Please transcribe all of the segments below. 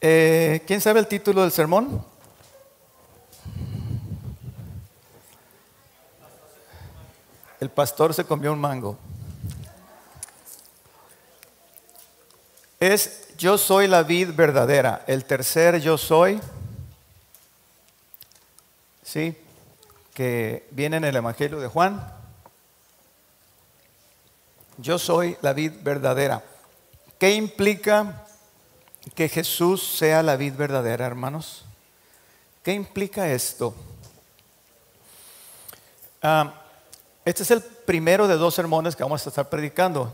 Eh, ¿Quién sabe el título del sermón? El pastor se comió un mango. Es yo soy la vid verdadera. El tercer yo soy, ¿sí? Que viene en el Evangelio de Juan. Yo soy la vid verdadera. ¿Qué implica que Jesús sea la vid verdadera, hermanos? ¿Qué implica esto? Ah, este es el primero de dos sermones que vamos a estar predicando.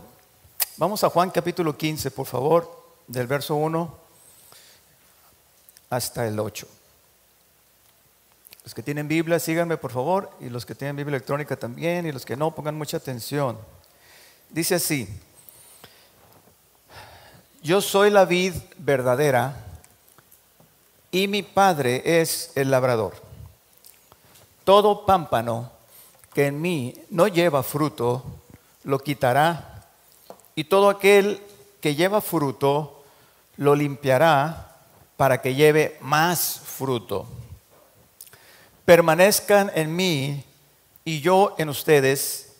Vamos a Juan capítulo 15, por favor, del verso 1 hasta el 8. Los que tienen Biblia, síganme por favor, y los que tienen Biblia electrónica también, y los que no, pongan mucha atención. Dice así, yo soy la vid verdadera y mi padre es el labrador. Todo pámpano que en mí no lleva fruto, lo quitará, y todo aquel que lleva fruto, lo limpiará para que lleve más fruto. Permanezcan en mí y yo en ustedes,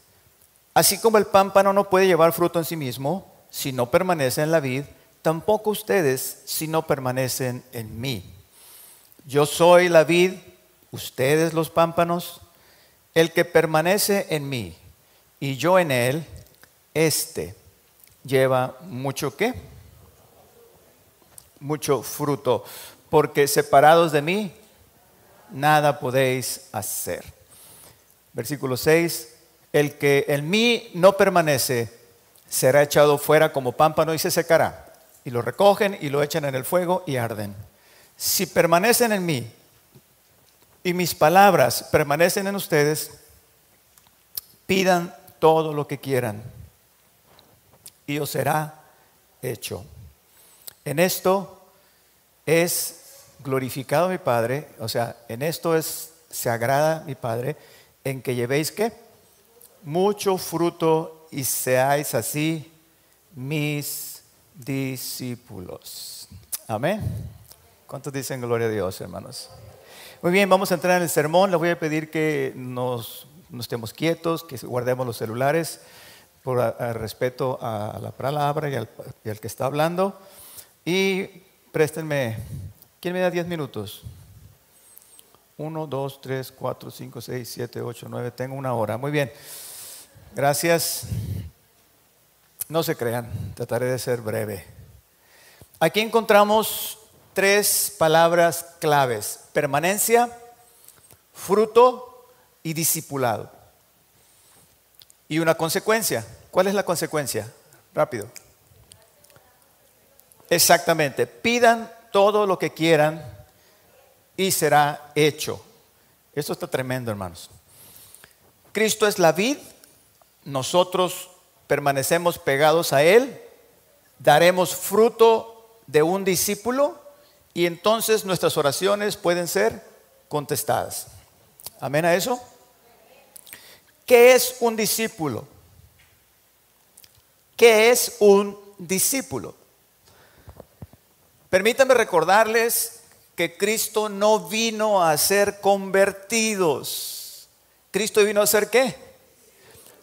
así como el pámpano no puede llevar fruto en sí mismo, si no permanece en la vid, tampoco ustedes si no permanecen en mí. Yo soy la vid, ustedes los pámpanos. El que permanece en mí y yo en él, este lleva mucho qué? Mucho fruto, porque separados de mí, nada podéis hacer. Versículo 6, el que en mí no permanece será echado fuera como pámpano y se secará. Y lo recogen y lo echan en el fuego y arden. Si permanecen en mí y mis palabras permanecen en ustedes, pidan todo lo que quieran y os será hecho. En esto es glorificado mi Padre, o sea, en esto es se agrada mi Padre en que llevéis qué? Mucho fruto y seáis así mis discípulos. Amén. ¿Cuántos dicen gloria a Dios, hermanos? Muy bien, vamos a entrar en el sermón. Les voy a pedir que nos, estemos quietos, que guardemos los celulares por respeto a la palabra y al, y al, que está hablando. Y préstenme, ¿quién me da 10 minutos? 1, 2, 3, 4, 5, 6, 7, 8, 9, tengo una hora. Muy bien, gracias. No se crean, trataré de ser breve. Aquí encontramos tres palabras claves, permanencia, fruto y discipulado. Y una consecuencia. ¿Cuál es la consecuencia? Rápido. Exactamente. Pidan todo lo que quieran y será hecho. Esto está tremendo, hermanos. Cristo es la vid, nosotros permanecemos pegados a Él, daremos fruto de un discípulo y entonces nuestras oraciones pueden ser contestadas. Amén a eso. ¿Qué es un discípulo? ¿Qué es un discípulo? Permítanme recordarles que Cristo no vino a ser convertidos. Cristo vino a ser qué?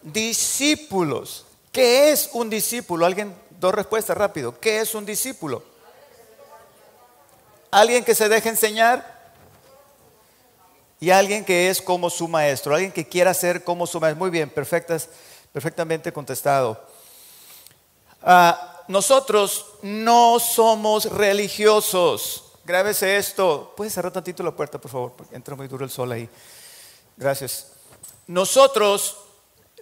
Discípulos. ¿Qué es un discípulo? Alguien, dos respuestas rápido. ¿Qué es un discípulo? Alguien que se deja enseñar y alguien que es como su maestro, alguien que quiera ser como su maestro. Muy bien, perfectas, perfectamente contestado. Ah, nosotros no somos religiosos. Grábese esto. ¿Puedes cerrar tantito la puerta, por favor? Porque entra muy duro el sol ahí. Gracias. Nosotros,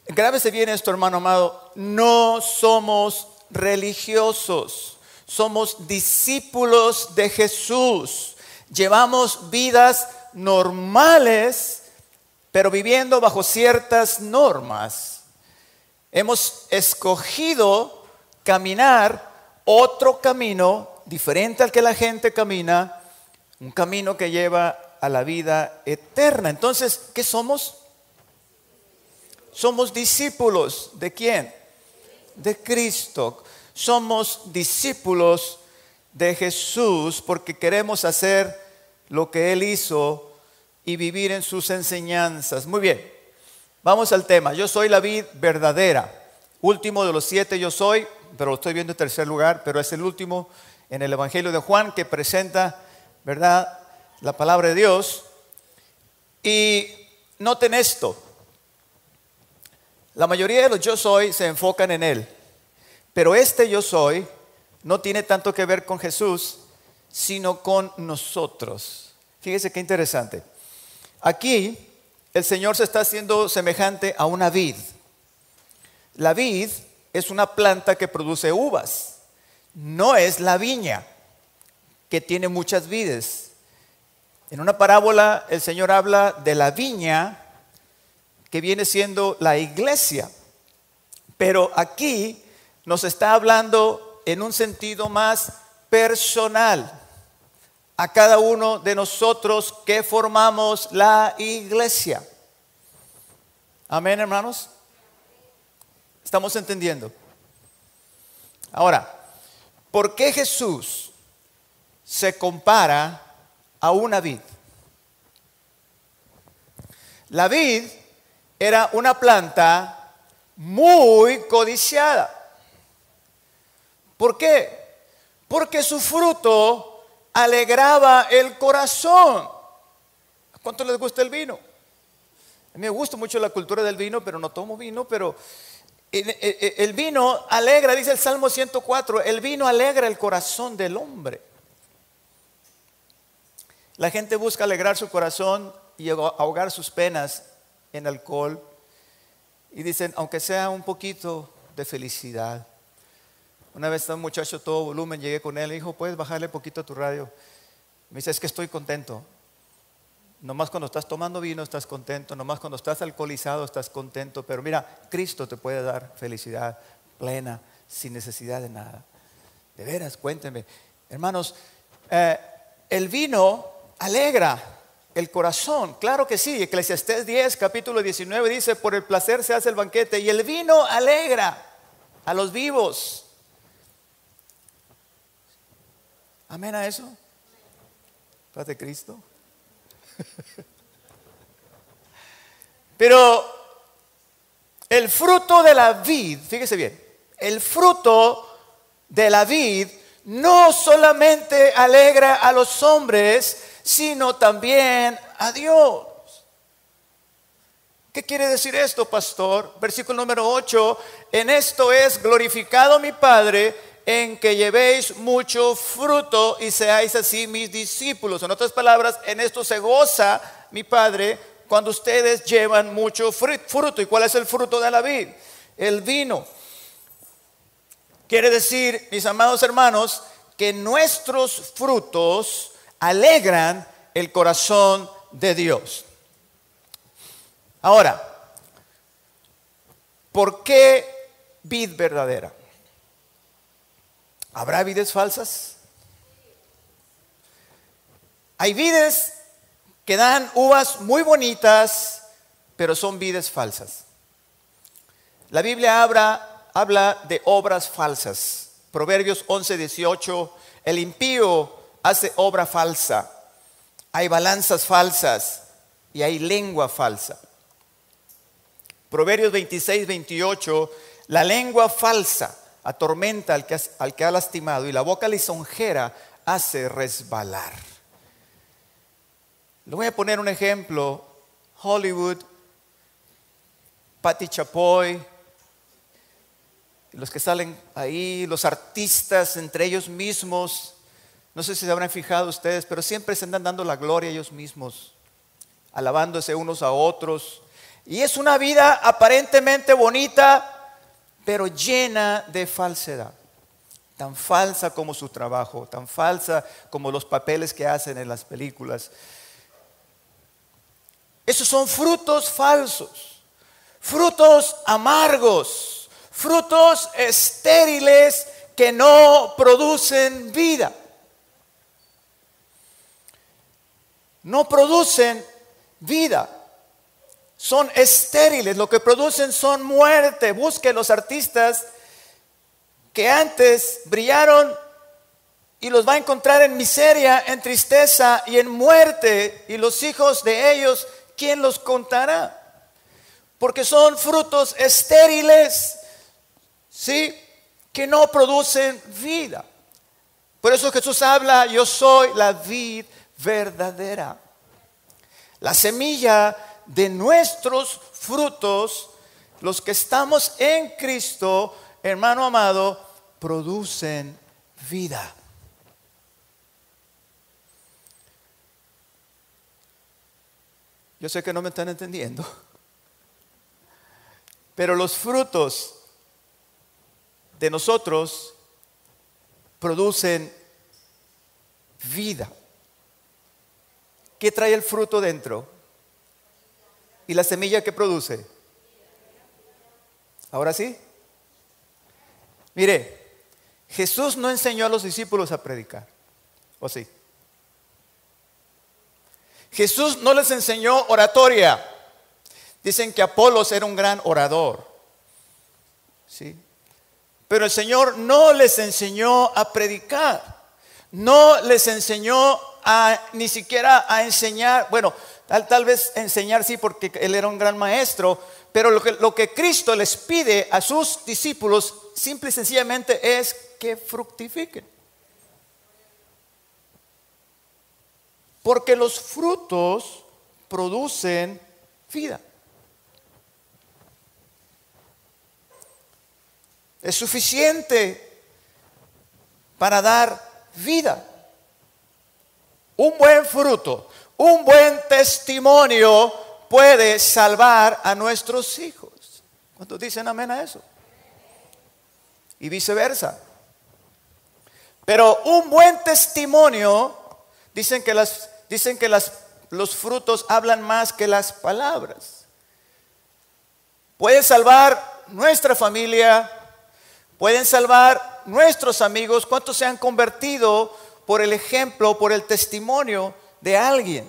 grábese bien esto, hermano amado, no somos religiosos somos discípulos de Jesús. Llevamos vidas normales, pero viviendo bajo ciertas normas. Hemos escogido caminar otro camino diferente al que la gente camina, un camino que lleva a la vida eterna. Entonces, ¿qué somos? Somos discípulos de quién? De Cristo somos discípulos de Jesús porque queremos hacer lo que Él hizo y vivir en sus enseñanzas. Muy bien, vamos al tema. Yo soy la vid verdadera. Último de los siete yo soy, pero lo estoy viendo en tercer lugar, pero es el último en el Evangelio de Juan que presenta, ¿verdad?, la palabra de Dios. Y noten esto, la mayoría de los yo soy se enfocan en Él, pero este yo soy no tiene tanto que ver con Jesús, sino con nosotros. Fíjese qué interesante. Aquí el Señor se está haciendo semejante a una vid. La vid es una planta que produce uvas, no es la viña que tiene muchas vides. En una parábola el Señor habla de la viña que viene siendo la iglesia, pero aquí nos está hablando en un sentido más personal a cada uno de nosotros que formamos la iglesia. Amén, hermanos. ¿Estamos entendiendo? Ahora, ¿por qué Jesús se compara a una vid? La vid era una planta muy codiciada. ¿Por qué? Porque su fruto alegraba el corazón. ¿A cuánto les gusta el vino? A mí me gusta mucho la cultura del vino, pero no tomo vino, pero el vino alegra, dice el Salmo 104, el vino alegra el corazón del hombre. La gente busca alegrar su corazón y ahogar sus penas en alcohol. Y dicen, aunque sea un poquito de felicidad. Una vez un muchacho todo volumen, llegué con él y dijo, ¿puedes bajarle poquito a tu radio? Me dice, es que estoy contento. Nomás cuando estás tomando vino estás contento, nomás cuando estás alcoholizado estás contento, pero mira, Cristo te puede dar felicidad plena, sin necesidad de nada. De veras, cuéntenme. Hermanos, eh, el vino alegra el corazón, claro que sí. Eclesiastés 10, capítulo 19 dice, por el placer se hace el banquete y el vino alegra a los vivos. Amén a eso. Paz de Cristo. Pero el fruto de la vid, fíjese bien, el fruto de la vid no solamente alegra a los hombres, sino también a Dios. ¿Qué quiere decir esto, pastor? Versículo número 8, en esto es glorificado mi Padre en que llevéis mucho fruto y seáis así mis discípulos. En otras palabras, en esto se goza mi Padre cuando ustedes llevan mucho fruto. ¿Y cuál es el fruto de la vid? El vino. Quiere decir, mis amados hermanos, que nuestros frutos alegran el corazón de Dios. Ahora, ¿por qué vid verdadera? ¿Habrá vides falsas? Hay vides que dan uvas muy bonitas, pero son vides falsas. La Biblia habla, habla de obras falsas. Proverbios 11, 18, el impío hace obra falsa. Hay balanzas falsas y hay lengua falsa. Proverbios 26, 28, la lengua falsa atormenta al que, al que ha lastimado y la boca lisonjera hace resbalar. Le voy a poner un ejemplo. Hollywood, Patti Chapoy, los que salen ahí, los artistas entre ellos mismos, no sé si se habrán fijado ustedes, pero siempre se andan dando la gloria a ellos mismos, alabándose unos a otros. Y es una vida aparentemente bonita, pero llena de falsedad. Tan falsa como su trabajo, tan falsa como los papeles que hacen en las películas. Esos son frutos falsos, frutos amargos, frutos estériles que no producen vida. No producen vida son estériles, lo que producen son muerte. Busque los artistas que antes brillaron y los va a encontrar en miseria, en tristeza y en muerte. Y los hijos de ellos, ¿quién los contará? Porque son frutos estériles, ¿sí? Que no producen vida. Por eso Jesús habla, yo soy la vid verdadera. La semilla de nuestros frutos, los que estamos en Cristo, hermano amado, producen vida. Yo sé que no me están entendiendo, pero los frutos de nosotros producen vida. ¿Qué trae el fruto dentro? ¿Y la semilla que produce? Ahora sí. Mire, Jesús no enseñó a los discípulos a predicar, ¿o sí? Jesús no les enseñó oratoria. Dicen que Apolos era un gran orador. ¿Sí? Pero el Señor no les enseñó a predicar. No les enseñó ni siquiera a enseñar, bueno, tal, tal vez enseñar sí porque él era un gran maestro, pero lo que, lo que Cristo les pide a sus discípulos simple y sencillamente es que fructifiquen. Porque los frutos producen vida. Es suficiente para dar vida. Un buen fruto, un buen testimonio puede salvar a nuestros hijos. ¿Cuántos dicen amén a eso? Y viceversa. Pero un buen testimonio, dicen que Dicen que los frutos hablan más que las palabras. Pueden salvar nuestra familia, pueden salvar nuestros amigos. ¿Cuántos se han convertido por el ejemplo, por el testimonio de alguien?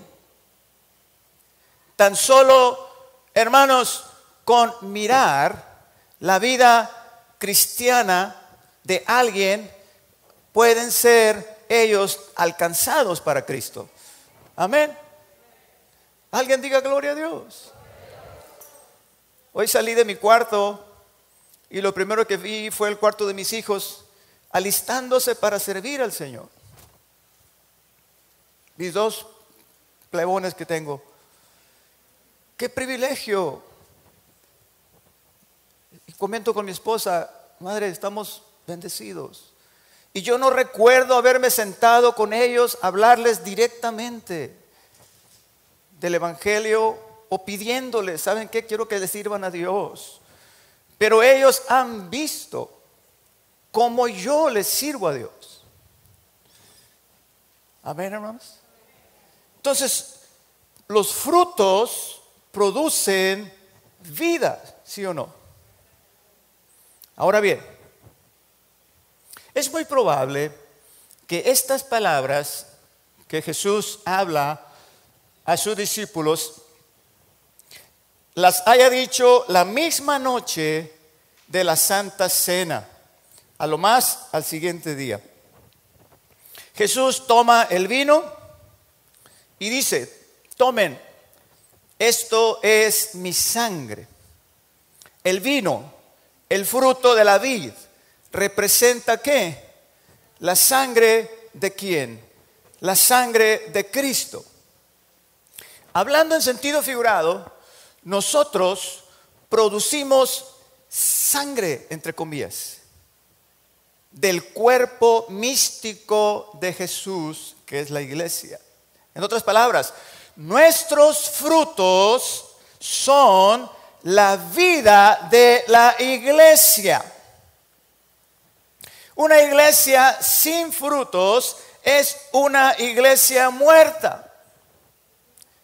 Tan solo, hermanos, con mirar la vida cristiana de alguien, pueden ser ellos alcanzados para Cristo. Amén. Alguien diga gloria a Dios. Hoy salí de mi cuarto y lo primero que vi fue el cuarto de mis hijos alistándose para servir al Señor. Mis dos plebones que tengo. Qué privilegio. Y comento con mi esposa, madre, estamos bendecidos. Y yo no recuerdo haberme sentado con ellos hablarles directamente del Evangelio o pidiéndoles, ¿saben qué? Quiero que les sirvan a Dios. Pero ellos han visto cómo yo les sirvo a Dios. Amén, hermanos. Entonces, los frutos producen vida, ¿sí o no? Ahora bien, es muy probable que estas palabras que Jesús habla a sus discípulos las haya dicho la misma noche de la Santa Cena, a lo más al siguiente día. Jesús toma el vino y dice, tomen, esto es mi sangre. El vino, el fruto de la vid, representa qué? La sangre de quién? La sangre de Cristo. Hablando en sentido figurado, nosotros producimos sangre, entre comillas, del cuerpo místico de Jesús, que es la iglesia. En otras palabras, nuestros frutos son la vida de la iglesia. Una iglesia sin frutos es una iglesia muerta.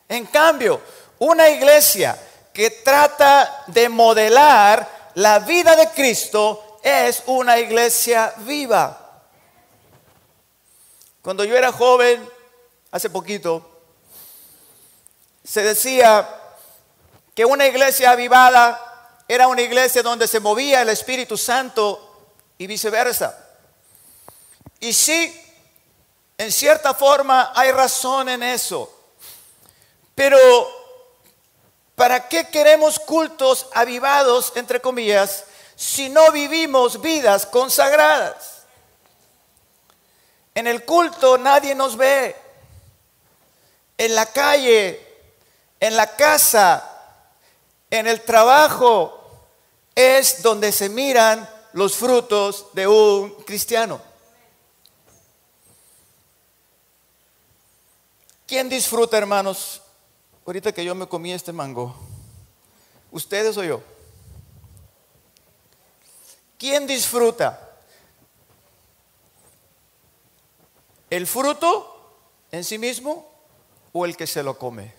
En cambio, una iglesia que trata de modelar la vida de Cristo es una iglesia viva. Cuando yo era joven, hace poquito, se decía que una iglesia avivada era una iglesia donde se movía el Espíritu Santo y viceversa. Y sí, En cierta forma hay razón en eso. Pero, ¿para qué queremos cultos avivados, entre comillas, si no vivimos vidas consagradas? En el culto nadie nos ve. En la calle, en la casa, en el trabajo, es donde se miran los frutos de un cristiano. ¿Quién disfruta, hermanos? Ahorita que yo me comí este mango, ¿ustedes o yo? ¿Quién disfruta? ¿El fruto en sí mismo o el que se lo come?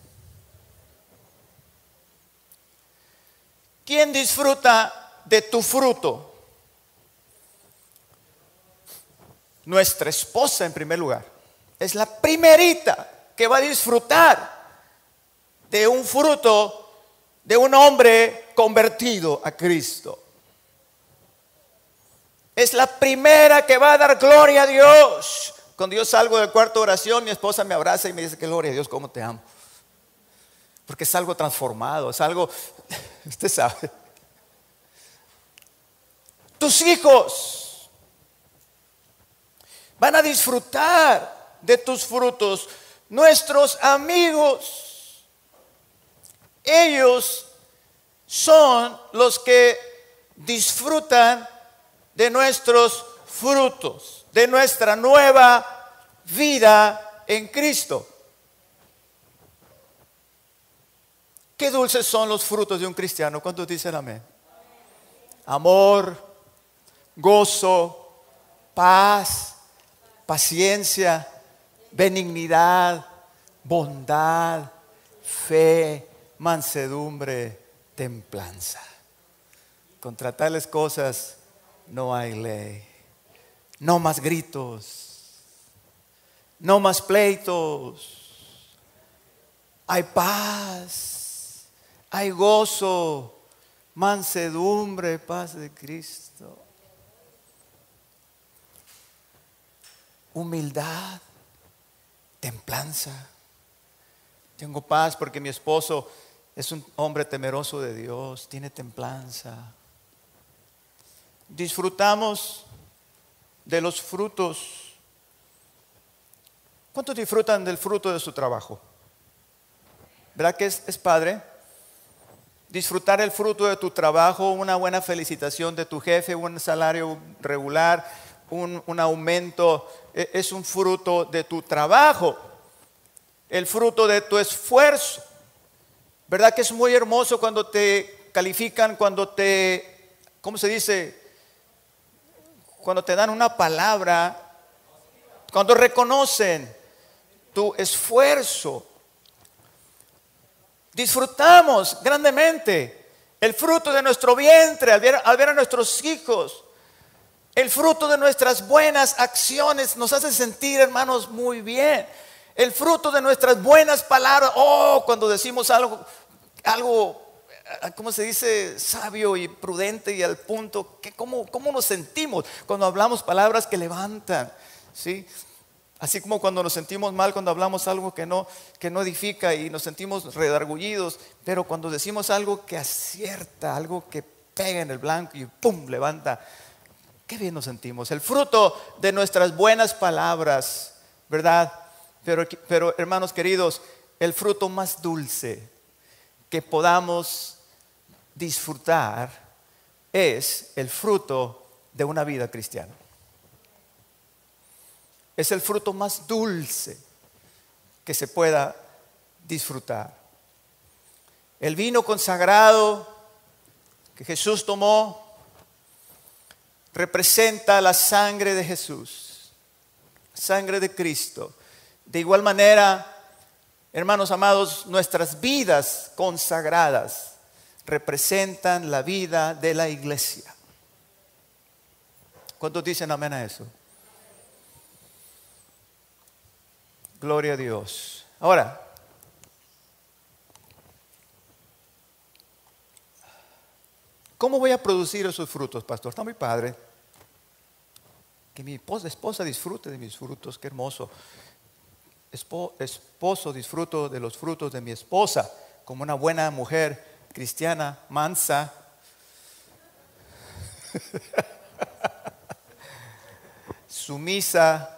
¿Quién disfruta de tu fruto? Nuestra esposa en primer lugar. Es la primerita que va a disfrutar de un fruto de un hombre convertido a Cristo. Es la primera que va a dar gloria a Dios. Cuando yo salgo del cuarto de oración, mi esposa me abraza y me dice que gloria a Dios, cómo te amo. Porque es algo transformado, es algo, usted sabe. Tus hijos van a disfrutar de tus frutos nuestros amigos. Ellos son los que disfrutan de nuestros frutos, de nuestra nueva vida en Cristo. Qué dulces son los frutos de un cristiano. ¿Cuántos dicen amén? Amor, gozo, paz, paciencia, benignidad, bondad, fe, mansedumbre, templanza. Contra tales cosas no hay ley. No más gritos. No más pleitos. Hay paz. Hay gozo. Mansedumbre, paz de Cristo. Humildad templanza. Tengo paz porque mi esposo es un hombre temeroso de Dios, tiene templanza. Disfrutamos de los frutos. ¿Cuántos disfrutan del fruto de su trabajo? ¿Verdad que es, padre? Disfrutar el fruto de tu trabajo, una buena felicitación de tu jefe, un salario regular, un, aumento, e, es un fruto de tu trabajo, el fruto de tu esfuerzo. ¿Verdad que es muy hermoso cuando te califican, cuando te, ¿cómo se dice? Cuando te dan una palabra, cuando reconocen tu esfuerzo. Disfrutamos grandemente el fruto de nuestro vientre al ver, ver a nuestros hijos el fruto de nuestras buenas acciones nos hace sentir, hermanos, muy bien. El fruto de nuestras buenas palabras. Oh, cuando decimos algo, algo, ¿cómo se dice? Sabio y prudente y al punto. Que, ¿cómo, ¿Cómo nos sentimos cuando hablamos palabras que levantan? ¿Sí? Así como cuando nos sentimos mal cuando hablamos algo que no, que no edifica y nos sentimos redargullidos, pero cuando decimos algo que acierta, algo que pega en el blanco y ¡pum! levanta Qué bien nos sentimos. El fruto de nuestras buenas palabras, ¿verdad? Pero, pero hermanos queridos, el fruto más dulce que podamos disfrutar es el fruto de una vida cristiana. Es el fruto más dulce que se pueda disfrutar. El vino consagrado que Jesús tomó representa la sangre de Jesús, sangre de Cristo. De igual manera, hermanos amados, nuestras vidas consagradas representan la vida de la iglesia. ¿Cuántos dicen amén a eso? Gloria a Dios. Ahora, ¿cómo voy a producir esos frutos, pastor? Está muy padre. Que mi esposa, disfrute de mis frutos, qué hermoso. Espo- esposo disfruto de los frutos de mi esposa, como una buena mujer cristiana, mansa. Sumisa,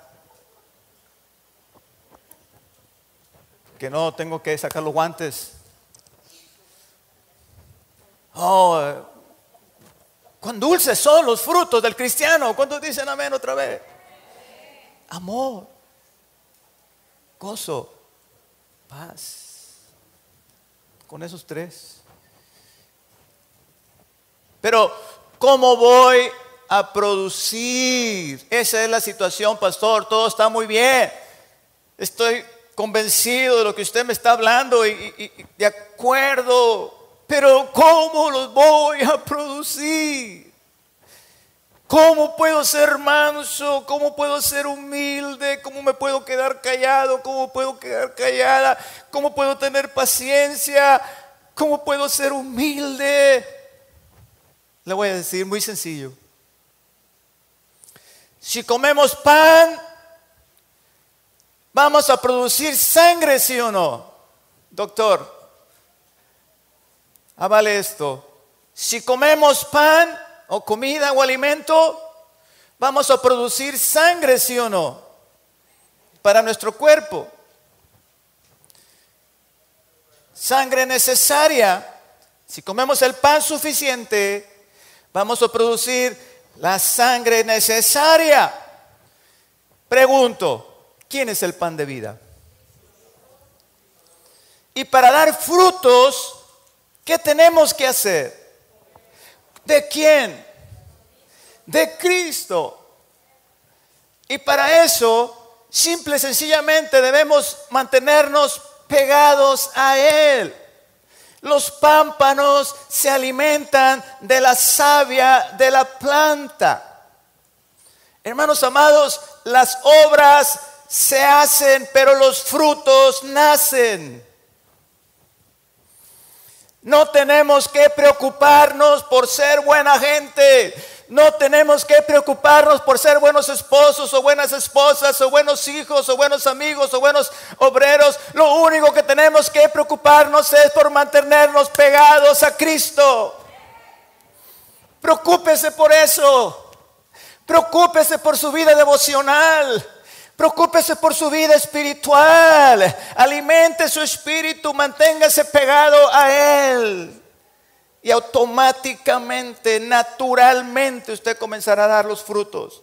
que no tengo que sacar los guantes. Oh, eh, cuán dulces son los frutos del cristiano. ¿Cuántos dicen amén otra vez? Amor, gozo, paz. Con esos tres. Pero, ¿cómo voy a producir? Esa es la situación, pastor. Todo está muy bien. Estoy convencido de lo que usted me está hablando y, de acuerdo. Pero, ¿cómo los voy a producir? ¿Cómo puedo ser manso? ¿Cómo puedo ser humilde? ¿Cómo me puedo quedar callado? ¿Cómo puedo quedar callada? ¿Cómo puedo tener paciencia? ¿Cómo puedo ser humilde? Le voy a decir muy sencillo. Si comemos pan, vamos a producir sangre, ¿sí o no? Doctor, avale esto. Si comemos pan o comida o alimento, vamos a producir sangre, ¿sí o no? Para nuestro cuerpo. Sangre necesaria. Si comemos el pan suficiente, vamos a producir la sangre necesaria. Pregunto, ¿quién es el pan de vida? Y para dar frutos, ¿qué tenemos que hacer? ¿De quién? De Cristo. Y para eso, simple y sencillamente debemos mantenernos pegados a Él. Los pámpanos se alimentan de la savia de la planta. Hermanos amados, las obras se hacen, pero los frutos nacen. No tenemos que preocuparnos por ser buena gente. No tenemos que preocuparnos por ser buenos esposos o buenas esposas o buenos hijos o buenos amigos o buenos obreros. Lo único que tenemos que preocuparnos es por mantenernos pegados a Cristo. Preocúpese por eso. Preocúpese por su vida devocional. Preocúpese por su vida espiritual. Alimente su espíritu. Manténgase pegado a Él. Y automáticamente, naturalmente, usted comenzará a dar los frutos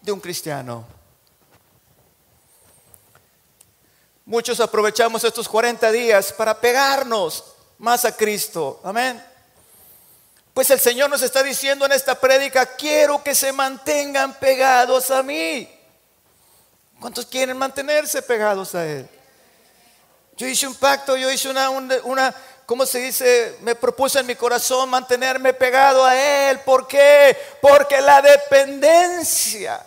de un cristiano. Muchos aprovechamos estos 40 días para pegarnos más a Cristo. Amén. Pues el Señor nos está diciendo en esta prédica, quiero que se mantengan pegados a mí. ¿Cuántos quieren mantenerse pegados a Él? Yo hice un pacto, yo hice una, una, ¿cómo se dice? Me propuse en mi corazón mantenerme pegado a Él. ¿Por qué? Porque la dependencia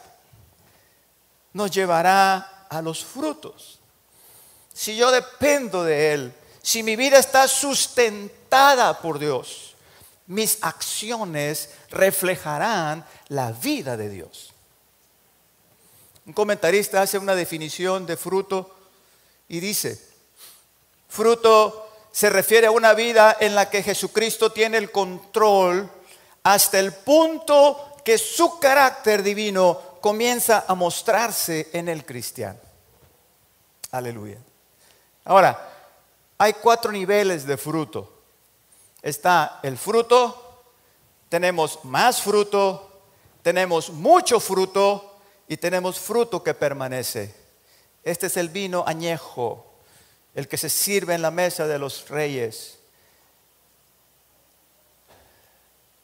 nos llevará a los frutos. Si yo dependo de Él, si mi vida está sustentada por Dios, mis acciones reflejarán la vida de Dios. Un comentarista hace una definición de fruto y dice, fruto se refiere a una vida en la que Jesucristo tiene el control hasta el punto que su carácter divino comienza a mostrarse en el cristiano. Aleluya. Ahora, hay cuatro niveles de fruto. Está el fruto, tenemos más fruto, tenemos mucho fruto y tenemos fruto que permanece. Este es el vino añejo, el que se sirve en la mesa de los reyes.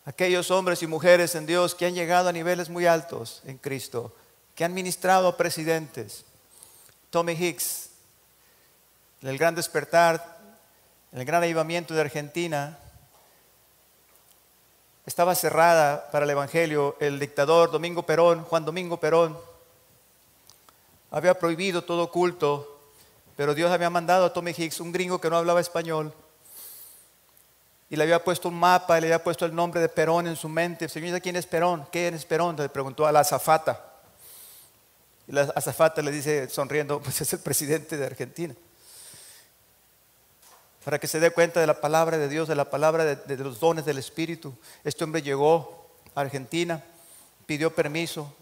Aquellos hombres y mujeres en Dios que han llegado a niveles muy altos en Cristo, que han ministrado a presidentes. Tommy Hicks, en el gran despertar, en el gran avivamiento de Argentina, estaba cerrada para el Evangelio el dictador Domingo Perón, Juan Domingo Perón. Había prohibido todo culto, pero Dios había mandado a Tommy Hicks, un gringo que no hablaba español, y le había puesto un mapa y le había puesto el nombre de Perón en su mente. Señor, ¿quién es Perón? ¿Quién es Perón? Le preguntó a la azafata. Y la azafata le dice sonriendo, pues es el presidente de Argentina. Para que se dé cuenta de la palabra de Dios, de la palabra de, los dones del Espíritu. Este hombre llegó a Argentina, pidió permiso,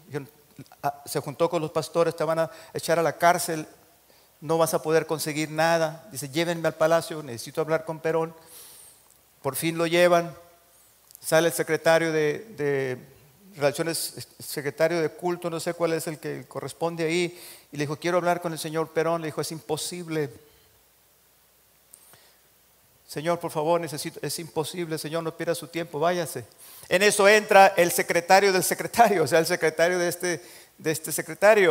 ah, se juntó con los pastores, te van a echar a la cárcel, no vas a poder conseguir nada. Dice, llévenme al palacio, necesito hablar con Perón. Por fin lo llevan, sale el secretario de relaciones, secretario de culto, no sé cuál es el que corresponde ahí, y le dijo, quiero hablar con el señor Perón, le dijo, es imposible. Señor, por favor, necesito, es imposible, Señor, no pierda su tiempo, váyase. En eso entra el secretario del secretario, o sea, el secretario de este, de este secretario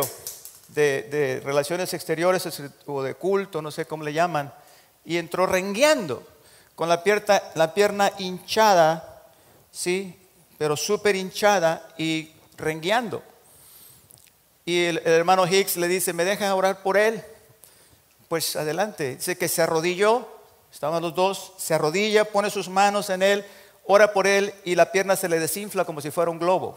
de, Relaciones Exteriores o de culto, no sé cómo le llaman, y entró rengueando, con la pierna, la pierna hinchada, ¿sí? pero súper hinchada y rengueando. Y el, hermano Hicks le dice, ¿me dejas orar por él? Pues adelante. Dice que se arrodilló, estaban los dos, se arrodilla, pone sus manos en él, ora por él y la pierna se le desinfla como si fuera un globo.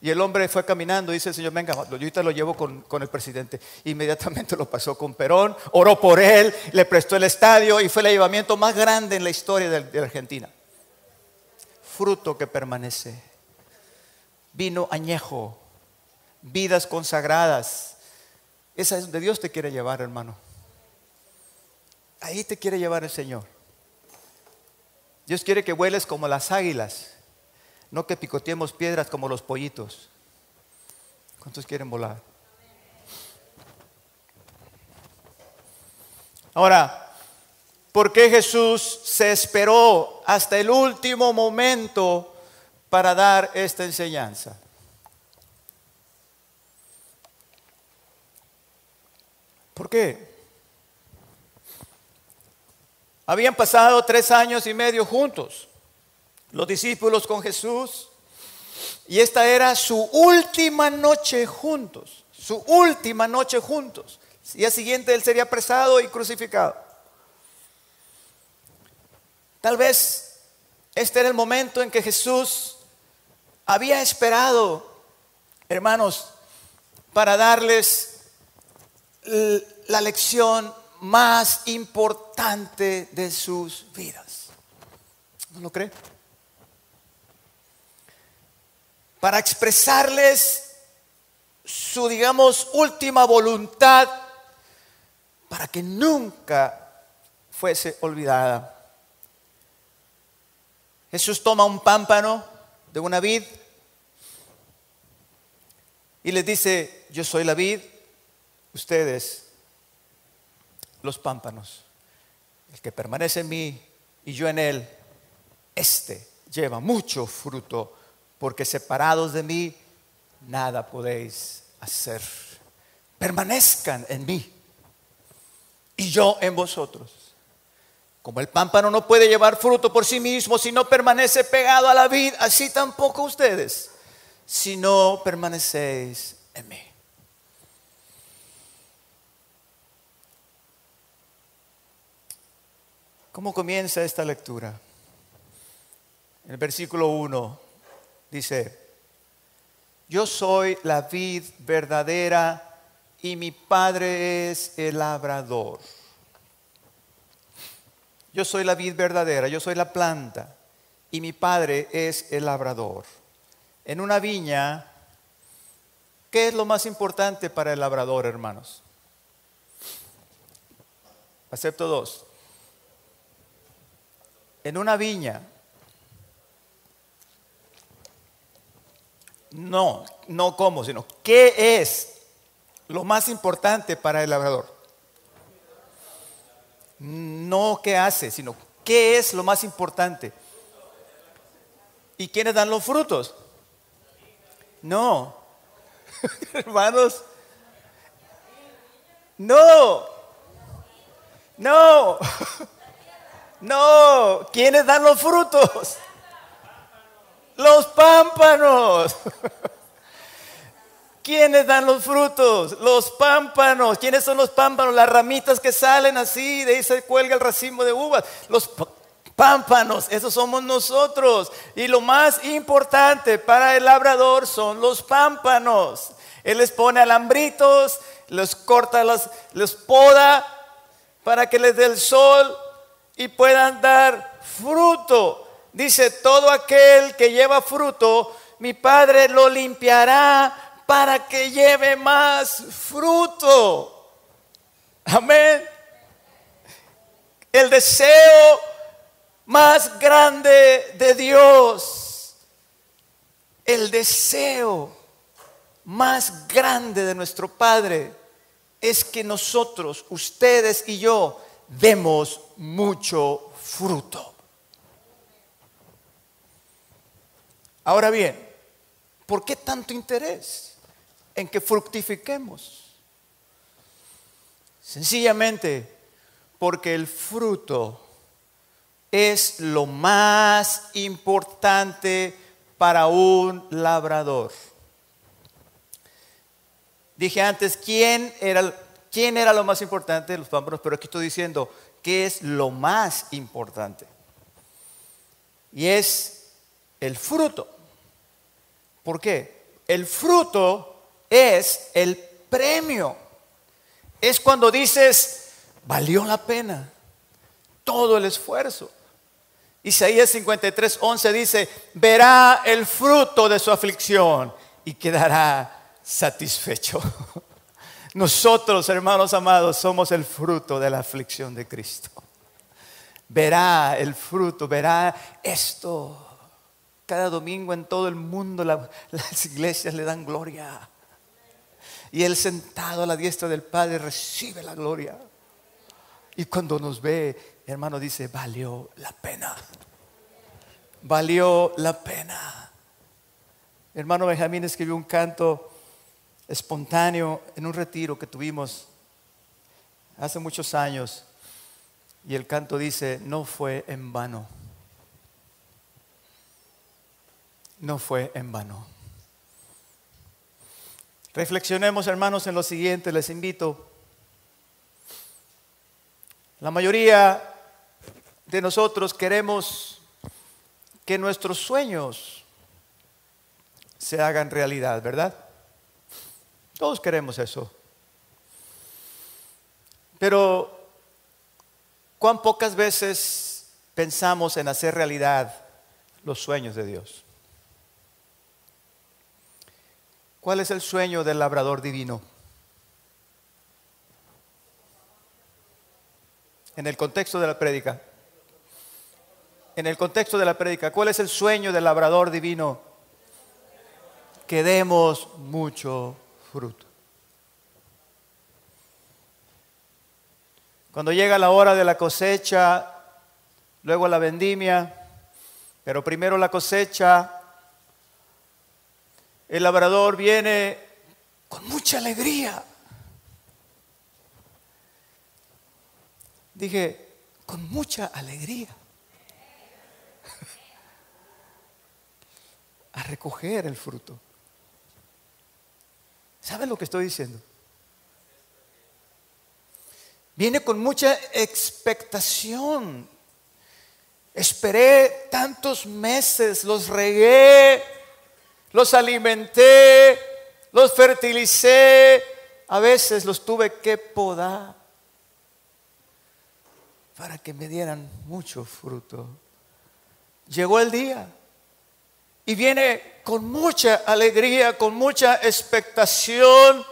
Y el hombre fue caminando, dice el Señor, venga, yo ahorita lo llevo con, con, el presidente. Inmediatamente lo pasó con Perón, oró por él, le prestó el estadio y fue el llevamiento más grande en la historia de Argentina fruto que permanece. Vino añejo, vidas consagradas. Esa es donde Dios te quiere llevar, hermano. Ahí te quiere llevar el Señor. Dios quiere que vueles como las águilas, no que picoteemos piedras como los pollitos. ¿Cuántos quieren volar? Ahora, ¿Por qué Jesús se esperó hasta el último momento para dar esta enseñanza? ¿Por qué? Habían pasado tres años y medio juntos, los discípulos con Jesús, y esta era su última noche juntos, su última noche juntos. El día siguiente él sería apresado y crucificado. Tal vez este era el momento en que Jesús había esperado, hermanos, para darles la lección más importante de sus vidas. ¿No lo cree? Para expresarles su, digamos, última voluntad para que nunca fuese olvidada. Jesús toma un pámpano de una vid y les dice, yo soy la vid, ustedes los pámpanos. El que permanece en mí y yo en él, este lleva mucho fruto, porque separados de mí, nada podéis hacer. Permanezcan en mí y yo en vosotros. Como el pámpano no puede llevar fruto por sí mismo si no permanece pegado a la vid, así tampoco ustedes, si no permanecéis en mí. ¿Cómo comienza esta lectura? En el versículo 1 dice, yo soy la vid verdadera y mi padre es el labrador. Yo soy la vid verdadera, yo soy la planta y mi padre es el labrador. En una viña, ¿qué es lo más importante para el labrador, hermanos? Acepto dos. En una viña, no, no cómo, sino qué es lo más importante para el labrador no qué hace, sino qué es lo más importante. ¿Y quiénes dan los frutos? No. Hermanos, no. No. No. ¿Quiénes dan los frutos? Los pámpanos. ¿Quiénes dan los frutos? Los pámpanos. ¿Quiénes son los pámpanos? Las ramitas que salen así, de ahí se cuelga el racimo de uvas. Los pámpanos, esos somos nosotros. Y lo más importante para el labrador son los pámpanos. Él les pone alambritos, los corta, los, poda para que les dé el sol y puedan dar fruto. Dice, todo aquel que lleva fruto, mi Padre lo limpiará para que lleve más fruto. Amén. El deseo más grande de Dios, el deseo más grande de nuestro Padre es que nosotros, ustedes y yo, demos mucho fruto. Ahora bien, ¿por qué tanto interés en que fructifiquemos? Sencillamente porque el fruto es lo más importante para un labrador. Dije antes, ¿quién era, quién era lo más importante de los pámpanos? Pero aquí estoy diciendo, ¿qué es lo más importante? Y es el fruto. ¿Por qué? El fruto es el premio. Es cuando dices, valió la pena todo el esfuerzo. Isaías 53, 11 dice, verá el fruto de su aflicción y quedará satisfecho. Nosotros, hermanos amados, somos el fruto de la aflicción de Cristo. Verá el fruto, verá esto. Cada domingo en todo el mundo las iglesias le dan gloria. Y Él sentado a la diestra del Padre recibe la gloria. Y cuando nos ve, hermano, dice, valió la pena. Valió la pena. Hermano Benjamín escribió un canto espontáneo en un retiro que tuvimos hace muchos años y el canto dice, no fue en vano, no fue en vano. Reflexionemos hermanos en lo siguiente, les invito. La mayoría de nosotros queremos que nuestros sueños se hagan realidad, ¿verdad? Todos queremos eso. Pero, ¿cuán pocas veces pensamos en hacer realidad los sueños de Dios? ¿Cuál es el sueño del labrador divino? En el contexto de la prédica. En el contexto de la prédica, ¿cuál es el sueño del labrador divino? Que demos mucho fruto. Cuando llega la hora de la cosecha, luego la vendimia, pero primero la cosecha, el labrador viene con mucha alegría. Dije, con mucha alegría. A recoger el fruto. ¿Saben lo que estoy diciendo? Viene con mucha expectación. Esperé tantos meses, los regué, los alimenté, los fertilicé, a veces los tuve que podar para que me dieran mucho fruto. Llegó el día y viene con mucha alegría, con mucha expectación.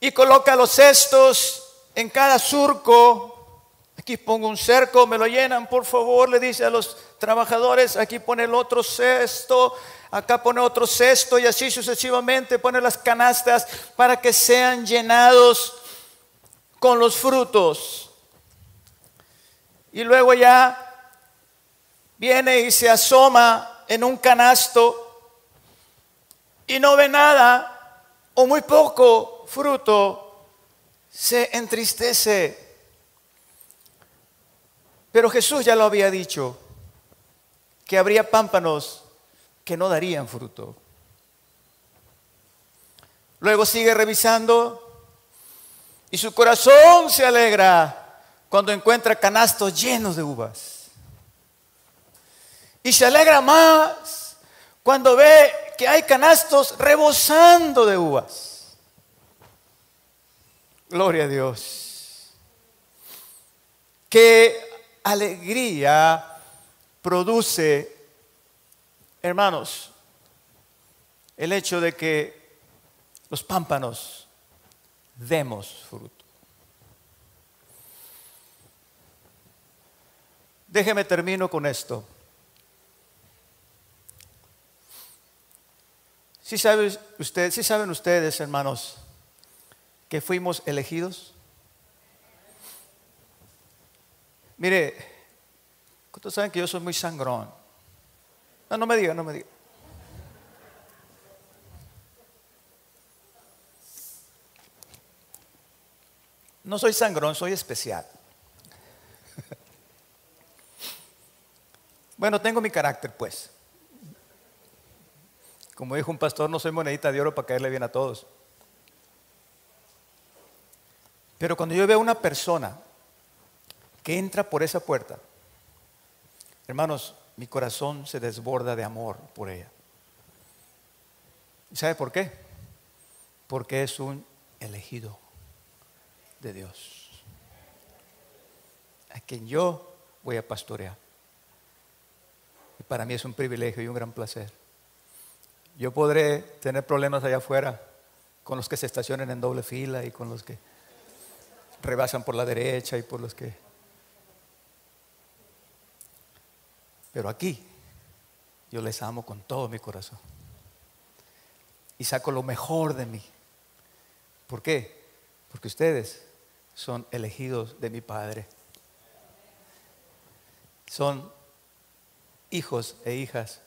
Y coloca los cestos en cada surco. Aquí pongo un cerco, me lo llenan, por favor, le dice a los trabajadores, aquí pone el otro cesto, acá pone otro cesto y así sucesivamente pone las canastas para que sean llenados con los frutos. Y luego ya viene y se asoma en un canasto y no ve nada o muy poco fruto, se entristece. Pero Jesús ya lo había dicho, habría pámpanos que no darían fruto. Luego sigue revisando y su corazón se alegra cuando encuentra canastos llenos de uvas. Y se alegra más Cuando ve que hay canastos rebosando de uvas. Gloria a Dios. Qué alegría produce, hermanos, el hecho de que los pámpanos demos fruto. Déjeme termino con esto. Si ustedes, saben ustedes, hermanos, que fuimos elegidos? Mire, ¿cuántos saben que yo soy muy sangrón? No, no me diga, no me diga. No soy sangrón, soy especial. bueno, tengo mi carácter, pues. Como dijo un pastor, no soy monedita de oro para caerle bien a todos. Pero cuando yo veo a una persona que entra por esa puerta, hermanos, mi corazón se desborda de amor por ella. ¿Y sabe por qué? Porque es un elegido de Dios, a quien yo voy a pastorear. Y para mí es un privilegio y un gran placer. Yo podré tener problemas allá afuera con los que se estacionen en doble fila y con los que rebasan por la derecha y por los que... Pero aquí yo les amo con todo mi corazón. Y saco lo mejor de mí. ¿Por qué? Porque ustedes son elegidos de mi Padre. Son hijos e hijas,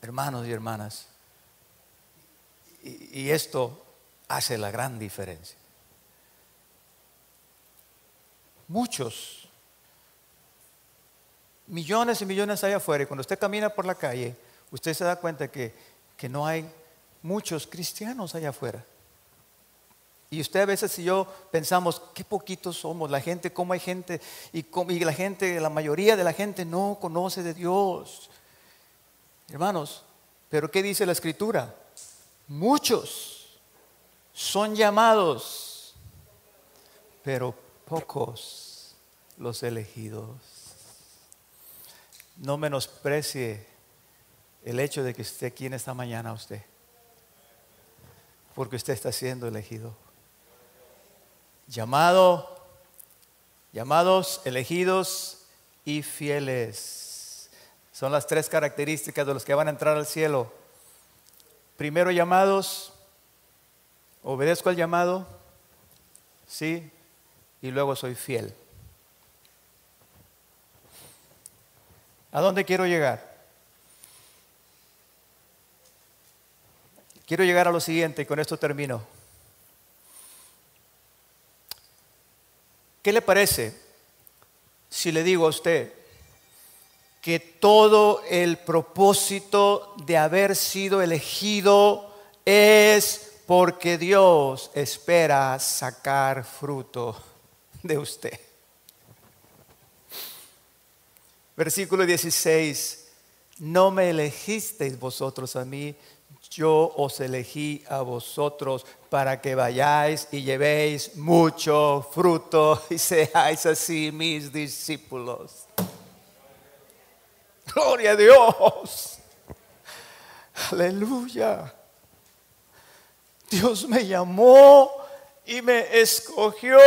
hermanos y hermanas y, esto hace la gran diferencia. Muchos, millones y millones allá afuera, y cuando usted camina por la calle, usted se da cuenta que, que no hay muchos cristianos allá afuera. Y usted a veces y yo pensamos, qué poquitos somos, la gente, cómo hay gente, y, y la gente, la mayoría de la gente no conoce de Dios. Hermanos, pero ¿qué dice la escritura? Muchos son llamados, pero pocos los elegidos. No menosprecie el hecho de que esté aquí en esta mañana usted, porque usted está siendo elegido. Llamado, llamados, elegidos y fieles. Son las tres características de los que van a entrar al cielo primero llamados, obedezco al llamado, sí, y luego soy fiel. ¿A dónde quiero llegar? Quiero llegar a lo siguiente y con esto termino. ¿Qué le parece si le digo a usted que todo el propósito de haber sido elegido es porque Dios espera sacar fruto de usted. Versículo 16, no me elegisteis vosotros a mí, yo os elegí a vosotros para que vayáis y llevéis mucho fruto y seáis así mis discípulos. Gloria a Dios. Aleluya. Dios me llamó y me escogió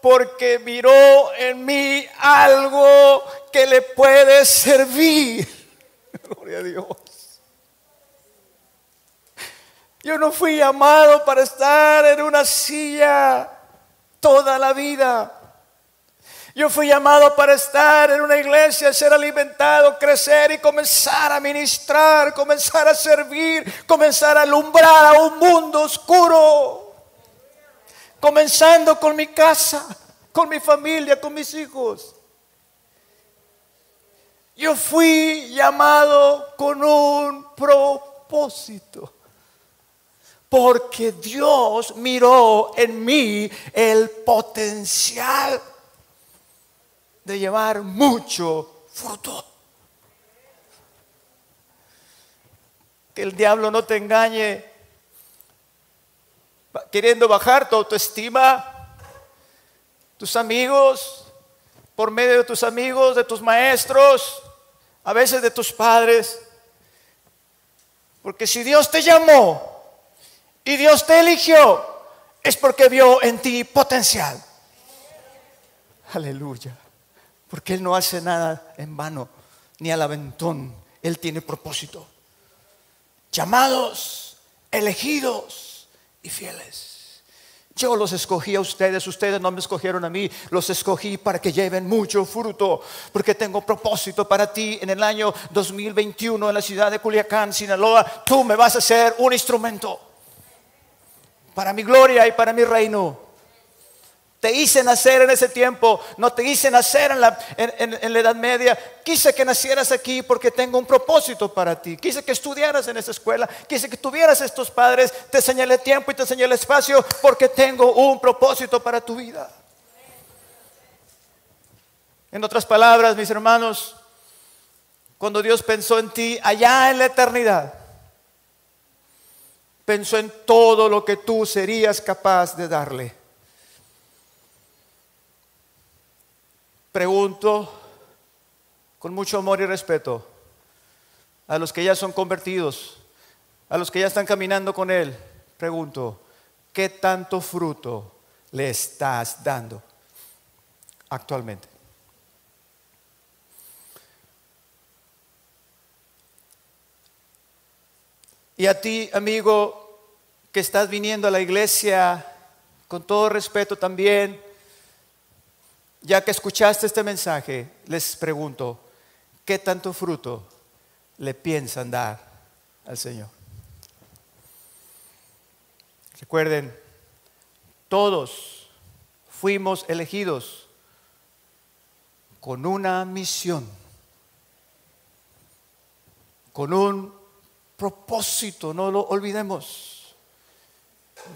porque miró en mí algo que le puede servir. Gloria a Dios. Yo no fui llamado para estar en una silla toda la vida. Yo fui llamado para estar en una iglesia, ser alimentado, crecer y comenzar a ministrar, comenzar a servir, comenzar a alumbrar a un mundo oscuro. Comenzando con mi casa, con mi familia, con mis hijos. Yo fui llamado con un propósito. Porque Dios miró en mí el potencial de llevar mucho fruto. que el diablo no te engañe, queriendo bajar tu autoestima, tus amigos, por medio de tus amigos, de tus maestros, a veces de tus padres. Porque si Dios te llamó y Dios te eligió, es porque vio en ti potencial. Aleluya. Porque Él no hace nada en vano, ni al aventón. Él tiene propósito. Llamados, elegidos fieles. Yo los escogí a ustedes, ustedes no me escogieron a mí, los escogí para que lleven mucho fruto, porque tengo propósito para ti en el año 2021 en la ciudad de Culiacán, Sinaloa. Tú me vas a ser un instrumento para mi gloria y para mi reino. Te hice nacer en ese tiempo, no te hice nacer en la, en, la, Edad Media. Quise que nacieras aquí porque tengo un propósito para ti. Quise que estudiaras en esa escuela. Quise que tuvieras estos padres. Te señalé tiempo y te señalé espacio porque tengo un propósito para tu vida. En otras palabras, mis hermanos, cuando Dios pensó en ti allá en la eternidad, pensó en todo lo que tú serías capaz de darle. Pregunto con mucho amor y respeto a los que ya son convertidos, a los que ya están caminando con Él, pregunto, ¿qué tanto fruto le estás dando actualmente? Y a ti, amigo, que estás viniendo a la iglesia, con todo respeto también, ya que escuchaste este mensaje, les pregunto, ¿qué tanto fruto le piensan dar al Señor? Recuerden, todos fuimos elegidos con una misión, con un propósito, no lo olvidemos,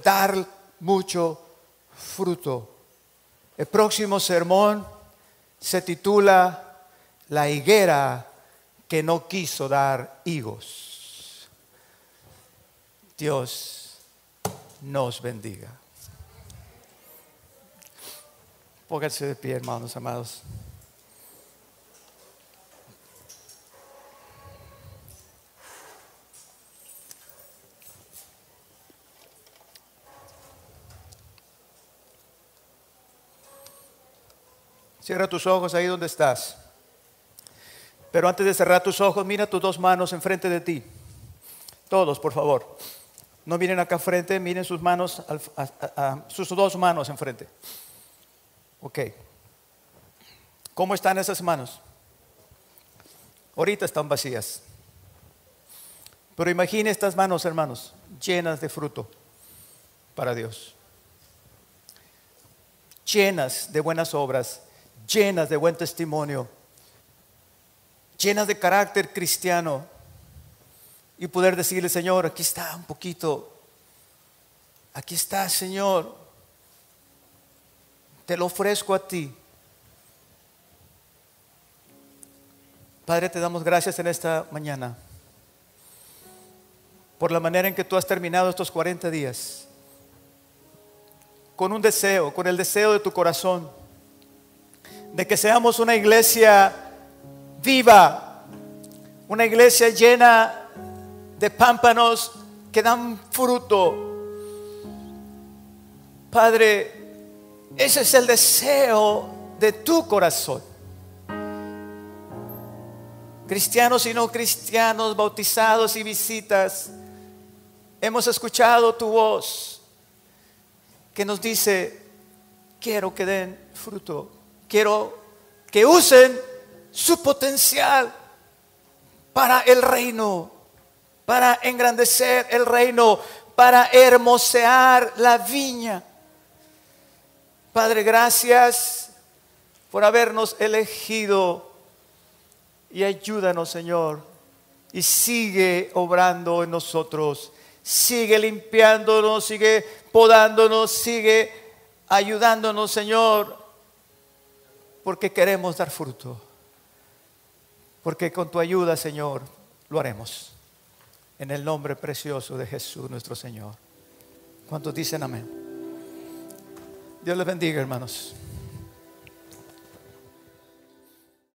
dar mucho fruto el próximo sermón se titula La higuera que no quiso dar higos. Dios nos bendiga. Pónganse de pie, hermanos amados. Cierra tus ojos ahí donde estás. Pero antes de cerrar tus ojos, mira tus dos manos enfrente de ti. Todos, por favor. No miren acá enfrente, miren sus manos, sus dos manos enfrente. Ok. ¿Cómo están esas manos? Ahorita están vacías. Pero imagine estas manos, hermanos, llenas de fruto para Dios. Llenas de buenas obras llenas de buen testimonio, llenas de carácter cristiano, y poder decirle, Señor, aquí está un poquito, aquí está, Señor, te lo ofrezco a ti. Padre, te damos gracias en esta mañana por la manera en que tú has terminado estos 40 días, con un deseo, con el deseo de tu corazón de que seamos una iglesia viva, una iglesia llena de pámpanos que dan fruto. Padre, ese es el deseo de tu corazón. Cristianos y no cristianos, bautizados y visitas, hemos escuchado tu voz que nos dice, quiero que den fruto quiero que usen su potencial para el reino, para engrandecer el reino, para hermosear la viña. Padre, gracias por habernos elegido y ayúdanos, Señor, y sigue obrando en nosotros, sigue limpiándonos, sigue podándonos, sigue ayudándonos, Señor, porque queremos dar fruto. Porque con tu ayuda, Señor, lo haremos. En el nombre precioso de Jesús nuestro Señor. ¿Cuántos dicen amén? Dios les bendiga, hermanos.